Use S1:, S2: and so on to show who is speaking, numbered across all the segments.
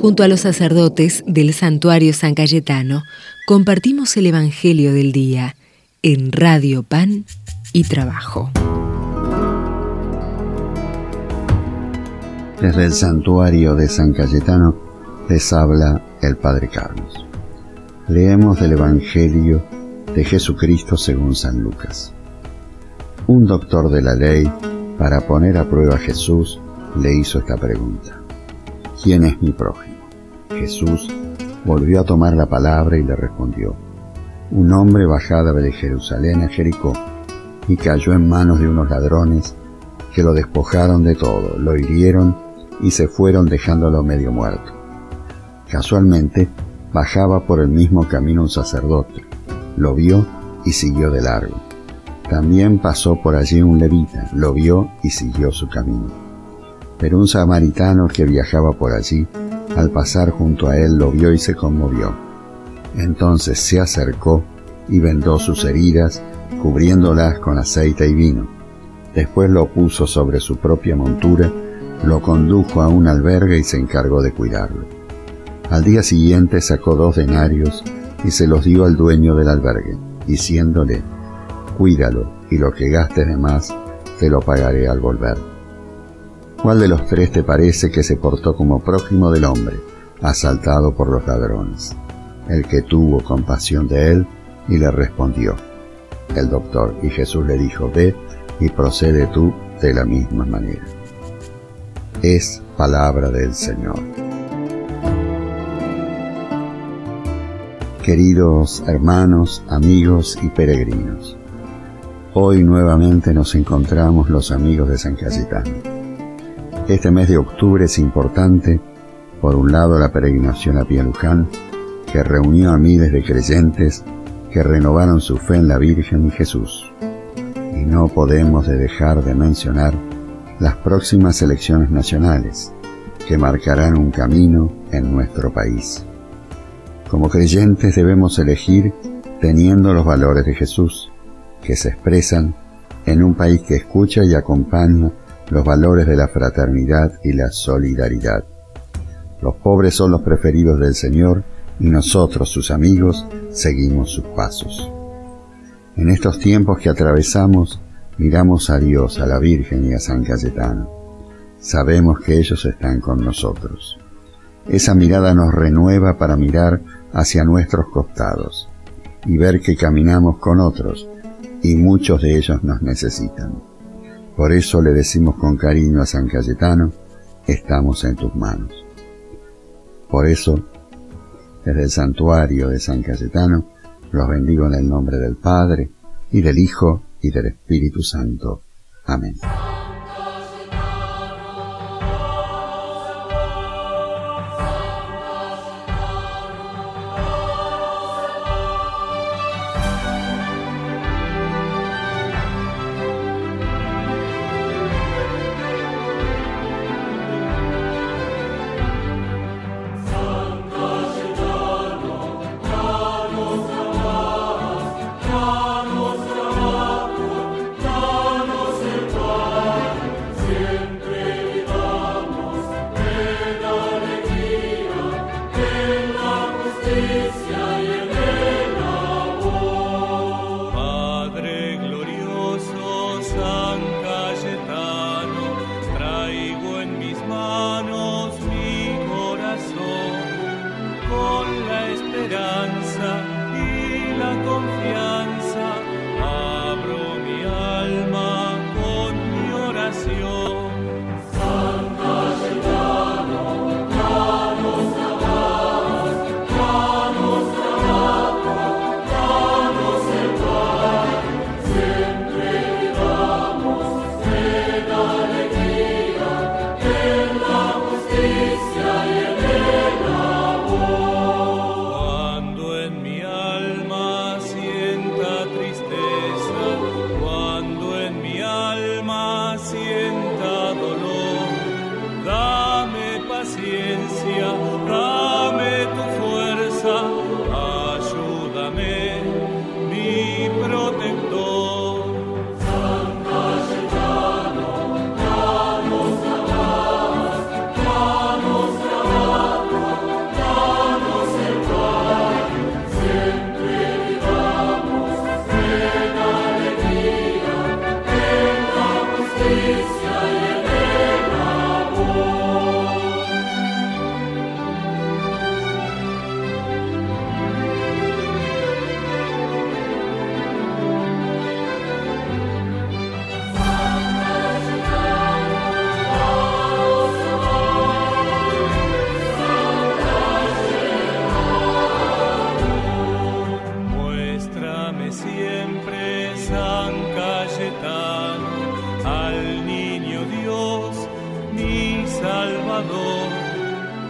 S1: Junto a los sacerdotes del santuario San Cayetano, compartimos el Evangelio del Día en Radio Pan y Trabajo.
S2: Desde el santuario de San Cayetano les habla el Padre Carlos. Leemos del Evangelio de Jesucristo según San Lucas. Un doctor de la ley, para poner a prueba a Jesús, le hizo esta pregunta. ¿Quién es mi prójimo? Jesús volvió a tomar la palabra y le respondió. Un hombre bajaba de Jerusalén a Jericó y cayó en manos de unos ladrones que lo despojaron de todo, lo hirieron y se fueron dejándolo medio muerto. Casualmente bajaba por el mismo camino un sacerdote, lo vio y siguió de largo. También pasó por allí un levita, lo vio y siguió su camino. Pero un samaritano que viajaba por allí, al pasar junto a él, lo vio y se conmovió. Entonces se acercó y vendó sus heridas, cubriéndolas con aceite y vino. Después lo puso sobre su propia montura, lo condujo a un albergue y se encargó de cuidarlo. Al día siguiente sacó dos denarios y se los dio al dueño del albergue, diciéndole, Cuídalo y lo que gastes de más te lo pagaré al volver. ¿Cuál de los tres te parece que se portó como prójimo del hombre, asaltado por los ladrones? El que tuvo compasión de él y le respondió, el doctor, y Jesús le dijo, ve y procede tú de la misma manera. Es palabra del Señor. Queridos hermanos, amigos y peregrinos, hoy nuevamente nos encontramos los amigos de San Cayetano este mes de octubre es importante, por un lado la peregrinación a Pialuján, que reunió a miles de creyentes que renovaron su fe en la Virgen y Jesús. Y no podemos dejar de mencionar las próximas elecciones nacionales, que marcarán un camino en nuestro país. Como creyentes debemos elegir teniendo los valores de Jesús, que se expresan en un país que escucha y acompaña los valores de la fraternidad y la solidaridad. Los pobres son los preferidos del Señor y nosotros, sus amigos, seguimos sus pasos. En estos tiempos que atravesamos, miramos a Dios, a la Virgen y a San Cayetano. Sabemos que ellos están con nosotros. Esa mirada nos renueva para mirar hacia nuestros costados y ver que caminamos con otros y muchos de ellos nos necesitan. Por eso le decimos con cariño a San Cayetano, estamos en tus manos. Por eso, desde el santuario de San Cayetano, los bendigo en el nombre del Padre, y del Hijo, y del Espíritu Santo. Amén.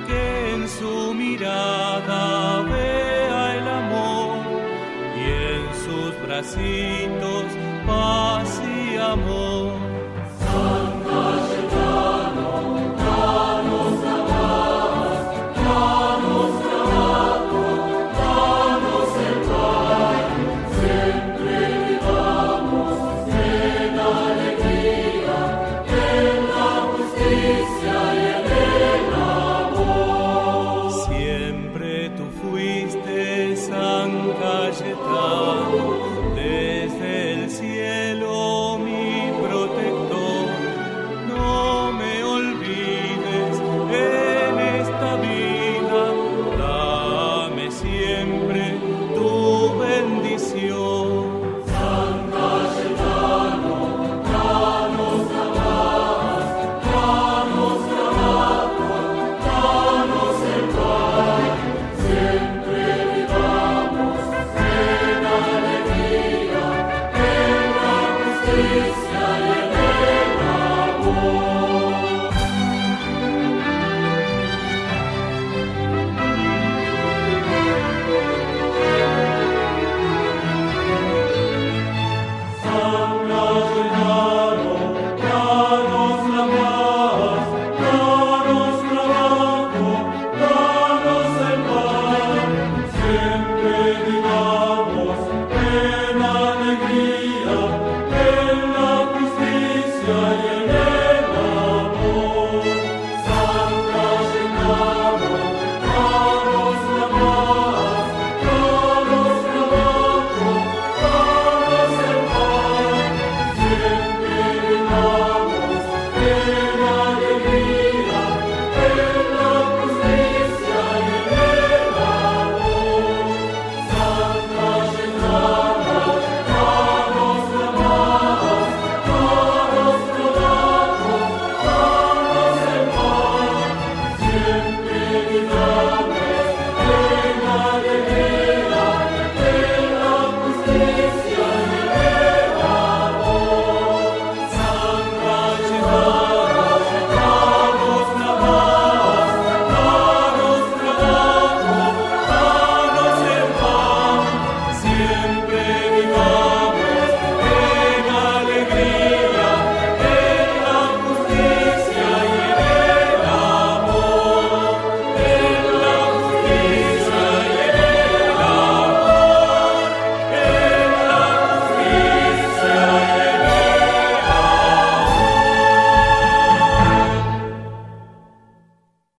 S3: Que en su mirada vea el amor y en sus bracitos paz y amor.